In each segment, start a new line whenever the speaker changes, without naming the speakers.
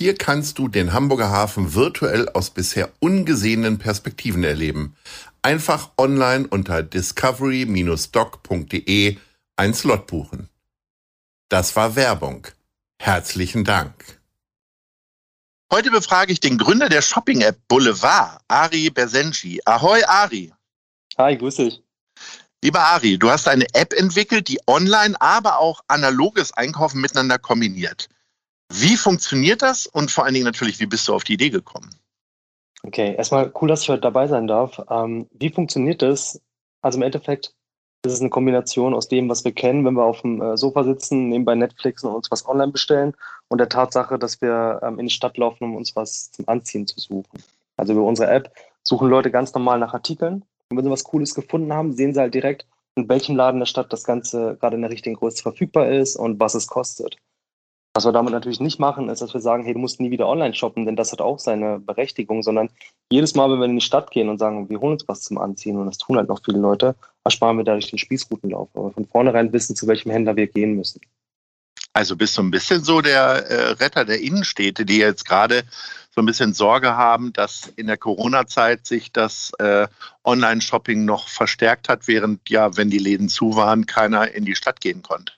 Hier kannst du den Hamburger Hafen virtuell aus bisher ungesehenen Perspektiven erleben. Einfach online unter discovery-doc.de ein Slot buchen. Das war Werbung. Herzlichen Dank.
Heute befrage ich den Gründer der Shopping-App Boulevard, Ari Bersenci. Ahoi, Ari.
Hi, grüß dich.
Lieber Ari, du hast eine App entwickelt, die online, aber auch analoges Einkaufen miteinander kombiniert. Wie funktioniert das und vor allen Dingen natürlich, wie bist du auf die Idee gekommen?
Okay, erstmal cool, dass ich heute dabei sein darf. Ähm, wie funktioniert das? Also im Endeffekt ist es eine Kombination aus dem, was wir kennen, wenn wir auf dem äh, Sofa sitzen, nebenbei Netflix und uns was online bestellen und der Tatsache, dass wir ähm, in die Stadt laufen, um uns was zum Anziehen zu suchen. Also über unsere App suchen Leute ganz normal nach Artikeln und wenn sie was Cooles gefunden haben, sehen sie halt direkt, in welchem Laden der Stadt das Ganze gerade in der richtigen Größe verfügbar ist und was es kostet. Was wir damit natürlich nicht machen, ist, dass wir sagen, hey, du musst nie wieder online shoppen, denn das hat auch seine Berechtigung, sondern jedes Mal, wenn wir in die Stadt gehen und sagen, wir holen uns was zum Anziehen, und das tun halt noch viele Leute, ersparen wir dadurch den Spießrutenlauf. Aber von vornherein wissen, zu welchem Händler wir gehen müssen.
Also bist du ein bisschen so der äh, Retter der Innenstädte, die jetzt gerade so ein bisschen Sorge haben, dass in der Corona-Zeit sich das äh, Online-Shopping noch verstärkt hat, während ja, wenn die Läden zu waren, keiner in die Stadt gehen konnte.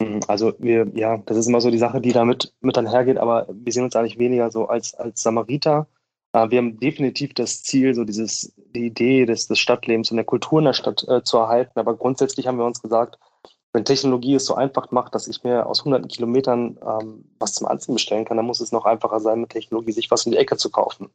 Mhm, also wir, ja, das ist immer so die Sache, die damit mit einhergeht, aber wir sehen uns eigentlich weniger so als, als Samariter. Äh, wir haben definitiv das Ziel, so dieses, die Idee des, des Stadtlebens und der Kultur in der Stadt äh, zu erhalten. Aber grundsätzlich haben wir uns gesagt, wenn Technologie es so einfach macht, dass ich mir aus hunderten Kilometern ähm, was zum Anziehen bestellen kann, dann muss es noch einfacher sein, mit Technologie sich was in die Ecke zu kaufen.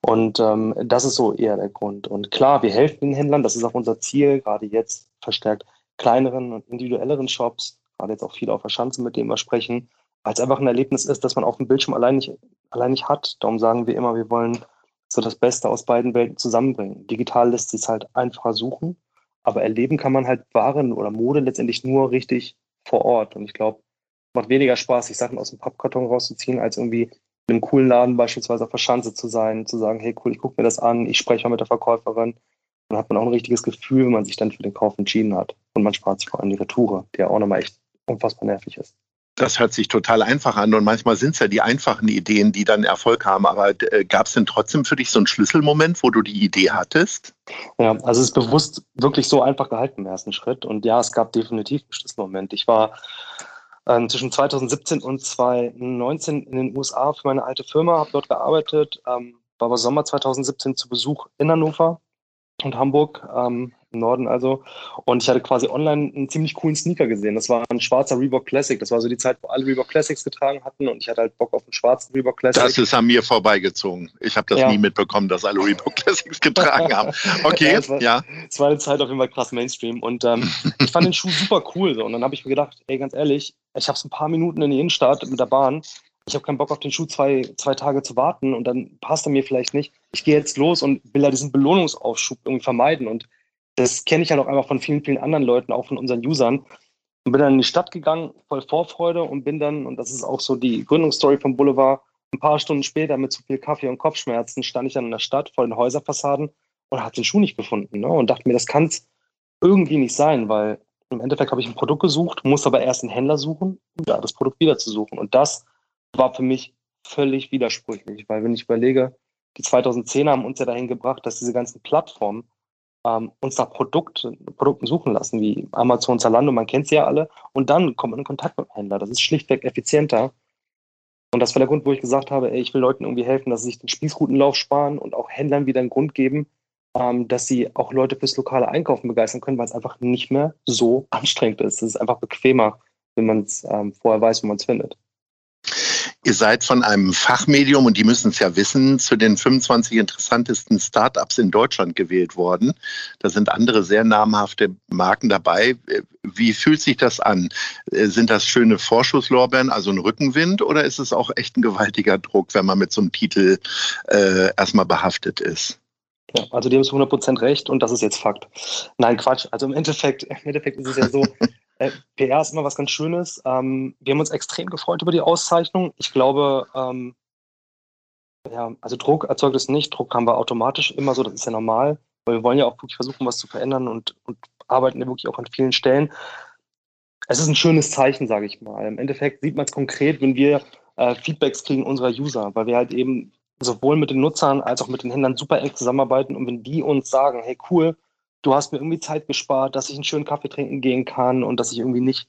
Und ähm, das ist so eher der Grund. Und klar, wir helfen den Händlern, das ist auch unser Ziel, gerade jetzt verstärkt kleineren und individuelleren Shops, gerade jetzt auch viele auf der Schanze, mit denen wir sprechen, es einfach ein Erlebnis ist, das man auf dem Bildschirm allein nicht, allein nicht hat. Darum sagen wir immer, wir wollen so das Beste aus beiden Welten zusammenbringen. Digital lässt sich halt einfacher suchen, aber erleben kann man halt Waren oder Mode letztendlich nur richtig vor Ort. Und ich glaube, macht weniger Spaß, sich Sachen aus dem Pappkarton rauszuziehen, als irgendwie in einem coolen Laden beispielsweise auf der Schanze zu sein, zu sagen, hey cool, ich gucke mir das an, ich spreche mal mit der Verkäuferin dann hat man auch ein richtiges Gefühl, wenn man sich dann für den Kauf entschieden hat. Und man spart sich vor allem die Retoure, die ja auch nochmal echt unfassbar nervig ist.
Das hört sich total einfach an und manchmal sind es ja die einfachen Ideen, die dann Erfolg haben. Aber äh, gab es denn trotzdem für dich so einen Schlüsselmoment, wo du die Idee hattest?
Ja, also es ist bewusst wirklich so einfach gehalten im ersten Schritt. Und ja, es gab definitiv einen Schlüsselmoment. Ich war ähm, zwischen 2017 und 2019 in den USA für meine alte Firma, habe dort gearbeitet, ähm, war aber Sommer 2017 zu Besuch in Hannover und Hamburg, ähm, Norden also. Und ich hatte quasi online einen ziemlich coolen Sneaker gesehen. Das war ein schwarzer Reebok Classic. Das war so die Zeit, wo alle Reebok Classics getragen hatten und ich hatte halt Bock auf einen schwarzen Reebok Classic.
Das ist an mir vorbeigezogen. Ich habe das ja. nie mitbekommen, dass alle Reebok Classics getragen haben. Okay, ja. Es war,
ja. War eine Zeit auf jeden Fall krass Mainstream und ähm, ich fand den Schuh super cool. So. Und dann habe ich mir gedacht, ey, ganz ehrlich, ich habe es ein paar Minuten in die Innenstadt mit der Bahn ich habe keinen Bock auf den Schuh zwei, zwei Tage zu warten und dann passt er mir vielleicht nicht. Ich gehe jetzt los und will ja diesen Belohnungsaufschub irgendwie vermeiden. Und das kenne ich ja noch einfach von vielen, vielen anderen Leuten, auch von unseren Usern. Und bin dann in die Stadt gegangen, voll Vorfreude und bin dann, und das ist auch so die Gründungsstory vom Boulevard, ein paar Stunden später mit zu viel Kaffee und Kopfschmerzen stand ich dann in der Stadt vor den Häuserfassaden und habe den Schuh nicht gefunden. Ne? Und dachte mir, das kann es irgendwie nicht sein, weil im Endeffekt habe ich ein Produkt gesucht, muss aber erst einen Händler suchen, um da das Produkt wieder zu suchen. Und das war für mich völlig widersprüchlich, weil wenn ich überlege, die 2010er haben uns ja dahin gebracht, dass diese ganzen Plattformen ähm, uns nach Produkt, Produkten suchen lassen, wie Amazon, Zalando, man kennt sie ja alle, und dann kommt man in Kontakt mit dem Händler. Das ist schlichtweg effizienter. Und das war der Grund, wo ich gesagt habe, ey, ich will Leuten irgendwie helfen, dass sie sich den Spießrutenlauf sparen und auch Händlern wieder einen Grund geben, ähm, dass sie auch Leute fürs lokale Einkaufen begeistern können, weil es einfach nicht mehr so anstrengend ist. Es ist einfach bequemer, wenn man es ähm, vorher weiß, wo man es findet.
Ihr seid von einem Fachmedium, und die müssen es ja wissen, zu den 25 interessantesten Startups in Deutschland gewählt worden. Da sind andere sehr namhafte Marken dabei. Wie fühlt sich das an? Sind das schöne Vorschusslorbeeren, also ein Rückenwind, oder ist es auch echt ein gewaltiger Druck, wenn man mit so einem Titel äh, erstmal behaftet ist?
Ja, also die haben es 100% recht und das ist jetzt Fakt. Nein, Quatsch. Also im Endeffekt, im Endeffekt ist es ja so, äh, PR ist immer was ganz Schönes. Ähm, wir haben uns extrem gefreut über die Auszeichnung. Ich glaube, ähm, ja, also Druck erzeugt es nicht. Druck haben wir automatisch immer so, das ist ja normal, weil wir wollen ja auch wirklich versuchen, was zu verändern und, und arbeiten ja wirklich auch an vielen Stellen. Es ist ein schönes Zeichen, sage ich mal. Im Endeffekt sieht man es konkret, wenn wir äh, Feedbacks kriegen unserer User, weil wir halt eben sowohl mit den Nutzern als auch mit den Händlern super eng zusammenarbeiten und wenn die uns sagen, hey cool, du hast mir irgendwie Zeit gespart, dass ich einen schönen Kaffee trinken gehen kann und dass ich irgendwie nicht,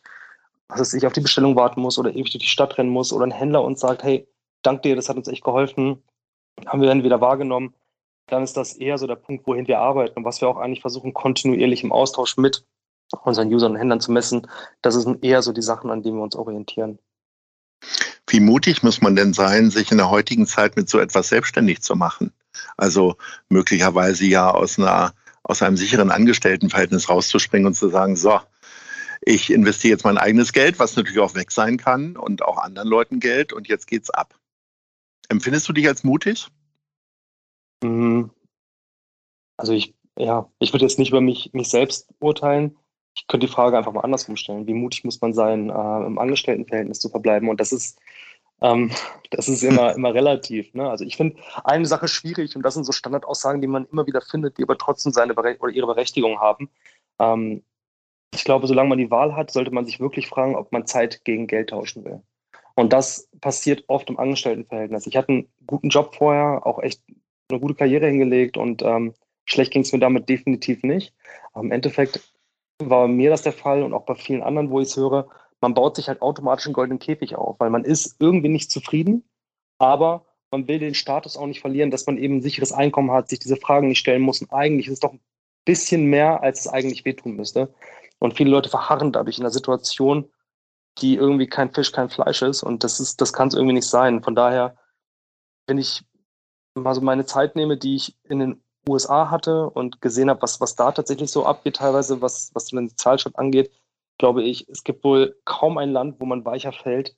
dass ich auf die Bestellung warten muss oder ewig durch die Stadt rennen muss oder ein Händler uns sagt, hey, dank dir, das hat uns echt geholfen, haben wir dann wieder wahrgenommen, dann ist das eher so der Punkt, wohin wir arbeiten und was wir auch eigentlich versuchen, kontinuierlich im Austausch mit unseren Usern und Händlern zu messen. Das sind eher so die Sachen, an denen wir uns orientieren.
Wie mutig muss man denn sein, sich in der heutigen Zeit mit so etwas selbstständig zu machen? Also möglicherweise ja aus einer aus einem sicheren Angestelltenverhältnis rauszuspringen und zu sagen, so, ich investiere jetzt mein eigenes Geld, was natürlich auch weg sein kann und auch anderen Leuten Geld und jetzt geht's ab. Empfindest du dich als mutig?
Mhm. Also ich, ja, ich würde jetzt nicht über mich, mich selbst urteilen. Ich könnte die Frage einfach mal andersrum stellen. Wie mutig muss man sein, äh, im Angestelltenverhältnis zu verbleiben? Und das ist, ähm, das ist immer, immer relativ. Ne? Also ich finde eine Sache schwierig und das sind so Standardaussagen, die man immer wieder findet, die aber trotzdem seine Bere oder ihre Berechtigung haben. Ähm, ich glaube, solange man die Wahl hat, sollte man sich wirklich fragen, ob man Zeit gegen Geld tauschen will. Und das passiert oft im Angestelltenverhältnis. Ich hatte einen guten Job vorher, auch echt eine gute Karriere hingelegt und ähm, schlecht ging es mir damit definitiv nicht. Aber Im Endeffekt war mir das der Fall und auch bei vielen anderen, wo ich es höre, man baut sich halt automatisch einen goldenen Käfig auf, weil man ist irgendwie nicht zufrieden, aber man will den Status auch nicht verlieren, dass man eben ein sicheres Einkommen hat, sich diese Fragen nicht stellen muss. Und eigentlich ist es doch ein bisschen mehr, als es eigentlich wehtun müsste. Und viele Leute verharren dadurch in einer Situation, die irgendwie kein Fisch, kein Fleisch ist. Und das das kann es irgendwie nicht sein. Von daher, wenn ich mal so meine Zeit nehme, die ich in den USA hatte und gesehen habe, was, was da tatsächlich so abgeht, teilweise, was, was den Zahlschritt angeht, glaube ich, es gibt wohl kaum ein Land, wo man weicher fällt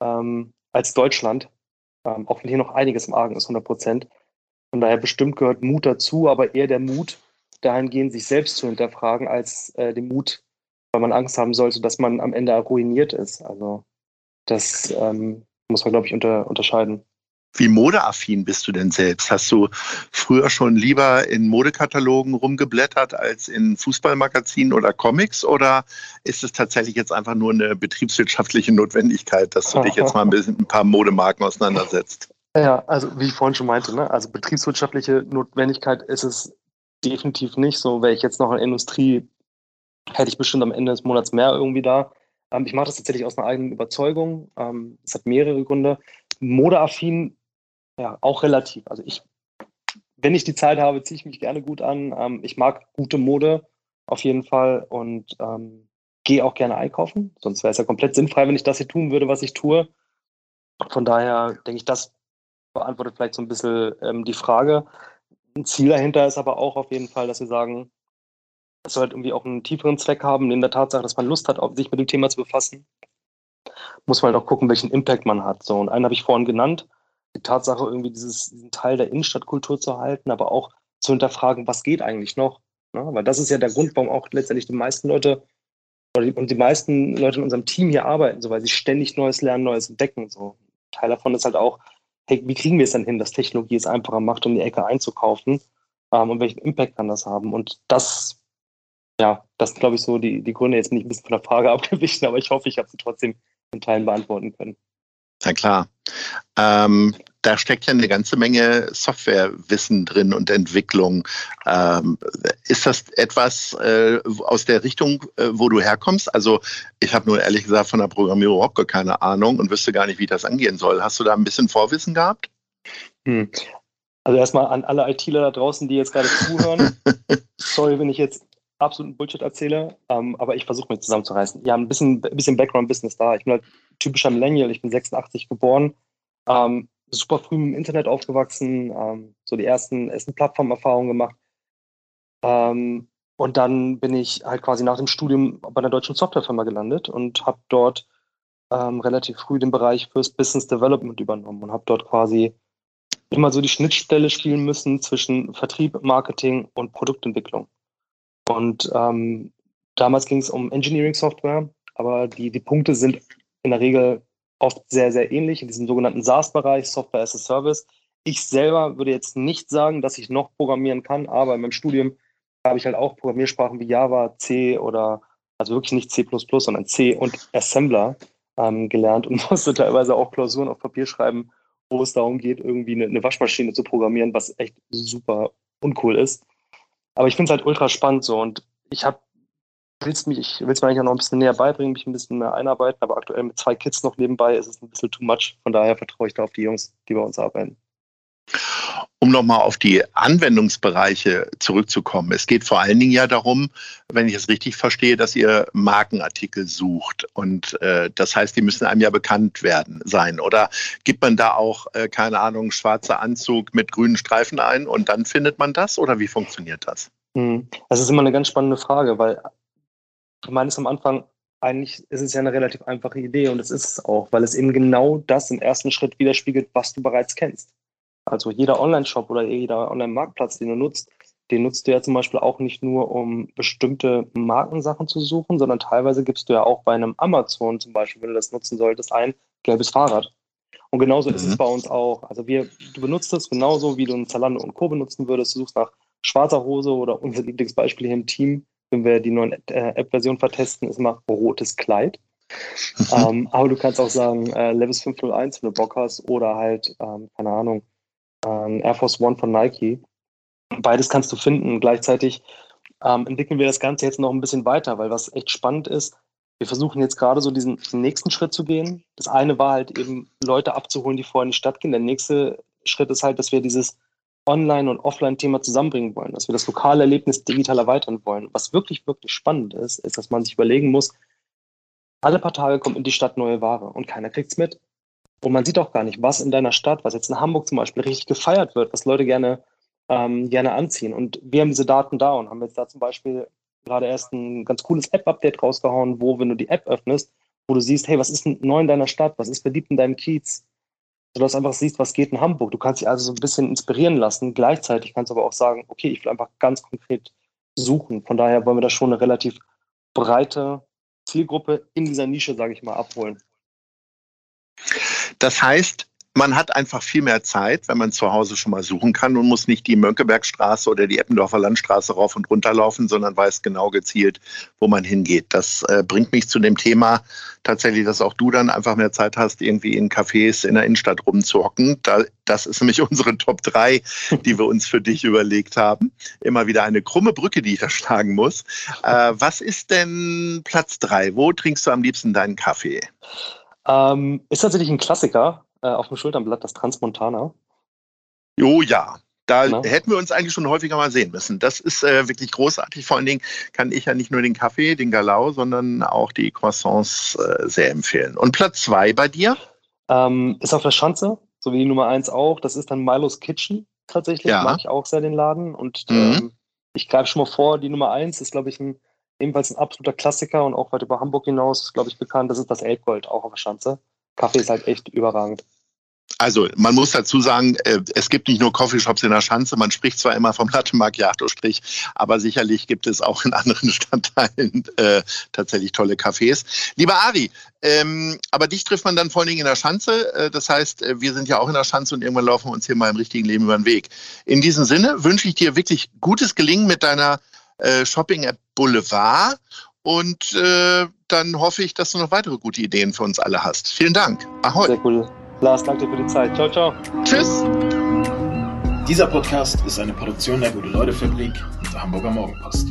ähm, als Deutschland. Ähm, auch wenn hier noch einiges im Argen ist, 100 Prozent. Von daher bestimmt gehört Mut dazu, aber eher der Mut, dahingehend sich selbst zu hinterfragen, als äh, den Mut, weil man Angst haben sollte, dass man am Ende ruiniert ist. Also das ähm, muss man, glaube ich, unter, unterscheiden.
Wie modeaffin bist du denn selbst? Hast du früher schon lieber in Modekatalogen rumgeblättert als in Fußballmagazinen oder Comics? Oder ist es tatsächlich jetzt einfach nur eine betriebswirtschaftliche Notwendigkeit, dass du dich jetzt mal ein bisschen ein paar Modemarken auseinandersetzt?
Ja, also wie ich vorhin schon meinte, ne? also betriebswirtschaftliche Notwendigkeit ist es definitiv nicht. So wäre ich jetzt noch in der Industrie, hätte ich bestimmt am Ende des Monats mehr irgendwie da. Ähm, ich mache das tatsächlich aus einer eigenen Überzeugung. Ähm, es hat mehrere Gründe. Modeaffin ja, auch relativ. Also ich, wenn ich die Zeit habe, ziehe ich mich gerne gut an. Ähm, ich mag gute Mode auf jeden Fall und ähm, gehe auch gerne einkaufen. Sonst wäre es ja komplett sinnfrei, wenn ich das hier tun würde, was ich tue. Von daher denke ich, das beantwortet vielleicht so ein bisschen ähm, die Frage. Ein Ziel dahinter ist aber auch auf jeden Fall, dass wir sagen, es soll halt irgendwie auch einen tieferen Zweck haben, in der Tatsache, dass man Lust hat, sich mit dem Thema zu befassen. Muss man halt auch gucken, welchen Impact man hat. So, und einen habe ich vorhin genannt, die Tatsache, irgendwie dieses, diesen Teil der Innenstadtkultur zu halten, aber auch zu hinterfragen, was geht eigentlich noch? Ne? Weil das ist ja der Grund, warum auch letztendlich die meisten Leute oder die, und die meisten Leute in unserem Team hier arbeiten, so weil sie ständig Neues lernen, Neues entdecken. So. Teil davon ist halt auch, hey, wie kriegen wir es dann hin, dass Technologie es einfacher macht, um die Ecke einzukaufen? Ähm, und welchen Impact kann das haben? Und das, ja, das sind, glaube ich, so die, die Gründe jetzt nicht ein bisschen von der Frage abgewichen, aber ich hoffe, ich habe sie trotzdem in Teilen beantworten können.
Na klar. Ähm, da steckt ja eine ganze Menge Softwarewissen drin und Entwicklung. Ähm, ist das etwas äh, aus der Richtung, äh, wo du herkommst? Also ich habe nur ehrlich gesagt von der Programmierung überhaupt gar keine Ahnung und wüsste gar nicht, wie das angehen soll. Hast du da ein bisschen Vorwissen gehabt?
Hm. Also erstmal an alle ITler da draußen, die jetzt gerade zuhören. Sorry, wenn ich jetzt absoluten Bullshit erzähle, ähm, aber ich versuche mich zusammenzureißen. Ja, ein bisschen, ein bisschen Background-Business da. Ich bin halt typischer Millennial, ich bin 86 geboren, ähm, super früh im Internet aufgewachsen, ähm, so die ersten, ersten Plattformerfahrungen gemacht. Ähm, und dann bin ich halt quasi nach dem Studium bei einer deutschen Softwarefirma gelandet und habe dort ähm, relativ früh den Bereich fürs Business Development übernommen und habe dort quasi immer so die Schnittstelle spielen müssen zwischen Vertrieb, Marketing und Produktentwicklung. Und ähm, damals ging es um Engineering Software, aber die, die Punkte sind in der Regel oft sehr, sehr ähnlich in diesem sogenannten SaaS-Bereich, Software as a Service. Ich selber würde jetzt nicht sagen, dass ich noch programmieren kann, aber in meinem Studium habe ich halt auch Programmiersprachen wie Java, C oder also wirklich nicht C, sondern C und Assembler ähm, gelernt und musste teilweise auch Klausuren auf Papier schreiben, wo es darum geht, irgendwie eine, eine Waschmaschine zu programmieren, was echt super uncool ist. Aber ich finde es halt ultra spannend so und ich habe willst mich, ich will es mir eigentlich auch noch ein bisschen näher beibringen, mich ein bisschen mehr einarbeiten, aber aktuell mit zwei Kids noch nebenbei ist es ein bisschen too much. Von daher vertraue ich da auf die Jungs, die bei uns arbeiten.
Um nochmal auf die Anwendungsbereiche zurückzukommen. Es geht vor allen Dingen ja darum, wenn ich es richtig verstehe, dass ihr Markenartikel sucht. Und äh, das heißt, die müssen einem ja bekannt werden sein. Oder gibt man da auch, äh, keine Ahnung, schwarzer Anzug mit grünen Streifen ein und dann findet man das? Oder wie funktioniert das?
Hm. Das ist immer eine ganz spannende Frage, weil ich meine am Anfang, eigentlich ist es ja eine relativ einfache Idee und es ist es auch, weil es eben genau das im ersten Schritt widerspiegelt, was du bereits kennst. Also jeder Online-Shop oder jeder Online-Marktplatz, den du nutzt, den nutzt du ja zum Beispiel auch nicht nur, um bestimmte Markensachen zu suchen, sondern teilweise gibst du ja auch bei einem Amazon zum Beispiel, wenn du das nutzen solltest, ein gelbes Fahrrad. Und genauso mhm. ist es mhm. bei uns auch. Also wir, du benutzt es genauso, wie du ein Zalando und Co. benutzen würdest. Du suchst nach schwarzer Hose oder unser Lieblingsbeispiel hier im Team, wenn wir die neuen äh, App-Version vertesten, ist immer rotes Kleid. ähm, aber du kannst auch sagen, äh, Levis 501, wenn du Bock hast, oder halt, ähm, keine Ahnung, ähm, Air Force One von Nike. Beides kannst du finden. Gleichzeitig ähm, entwickeln wir das Ganze jetzt noch ein bisschen weiter, weil was echt spannend ist, wir versuchen jetzt gerade so diesen nächsten Schritt zu gehen. Das eine war halt eben, Leute abzuholen, die vorher in die Stadt gehen. Der nächste Schritt ist halt, dass wir dieses Online- und Offline-Thema zusammenbringen wollen, dass wir das lokale Erlebnis digital erweitern wollen. Was wirklich, wirklich spannend ist, ist, dass man sich überlegen muss, alle paar Tage kommt in die Stadt neue Ware und keiner kriegt es mit. Und man sieht auch gar nicht, was in deiner Stadt, was jetzt in Hamburg zum Beispiel richtig gefeiert wird, was Leute gerne, ähm, gerne anziehen. Und wir haben diese Daten da und haben jetzt da zum Beispiel gerade erst ein ganz cooles App-Update rausgehauen, wo, wenn du die App öffnest, wo du siehst, hey, was ist neu in deiner Stadt? Was ist beliebt in deinem Kiez? Sodass du einfach siehst, was geht in Hamburg. Du kannst dich also so ein bisschen inspirieren lassen. Gleichzeitig kannst du aber auch sagen, okay, ich will einfach ganz konkret suchen. Von daher wollen wir da schon eine relativ breite Zielgruppe in dieser Nische, sage ich mal, abholen.
Das heißt, man hat einfach viel mehr Zeit, wenn man zu Hause schon mal suchen kann und muss nicht die Mönckebergstraße oder die Eppendorfer Landstraße rauf und runter laufen, sondern weiß genau gezielt, wo man hingeht. Das äh, bringt mich zu dem Thema tatsächlich, dass auch du dann einfach mehr Zeit hast, irgendwie in Cafés in der Innenstadt rumzuhocken. Da, das ist nämlich unsere Top 3, die wir uns für dich überlegt haben. Immer wieder eine krumme Brücke, die ich da schlagen muss. Äh, was ist denn Platz 3? Wo trinkst du am liebsten deinen Kaffee?
Ähm, ist tatsächlich ein Klassiker äh, auf dem Schulternblatt, das Transmontana.
Oh ja, da Na? hätten wir uns eigentlich schon häufiger mal sehen müssen. Das ist äh, wirklich großartig. Vor allen Dingen kann ich ja nicht nur den Kaffee, den Galau, sondern auch die Croissants äh, sehr empfehlen. Und Platz zwei bei dir?
Ähm, ist auf der Schanze, so wie die Nummer eins auch. Das ist dann Milo's Kitchen tatsächlich. Ja. Mag ich auch sehr den Laden. Und mhm. ähm, ich greife schon mal vor, die Nummer eins ist, glaube ich, ein ebenfalls ein absoluter Klassiker und auch weit über Hamburg hinaus, glaube ich, bekannt. Das ist das Elbgold, auch auf der Schanze. Kaffee ist halt echt überragend.
Also man muss dazu sagen, äh, es gibt nicht nur Coffeeshops in der Schanze, man spricht zwar immer vom Latte Macchiato-Strich, aber sicherlich gibt es auch in anderen Stadtteilen äh, tatsächlich tolle Cafés. Lieber Ari, ähm, aber dich trifft man dann vor allen Dingen in der Schanze. Äh, das heißt, äh, wir sind ja auch in der Schanze und irgendwann laufen wir uns hier mal im richtigen Leben über den Weg. In diesem Sinne wünsche ich dir wirklich gutes Gelingen mit deiner äh, Shopping-App Boulevard. Und äh, dann hoffe ich, dass du noch weitere gute Ideen für uns alle hast. Vielen Dank.
Ahoi. Sehr cool. Lars, danke dir für die Zeit. Ciao, ciao.
Tschüss.
Dieser Podcast ist eine Produktion der Gute-Leute-Fabrik und der Hamburger Morgenpost.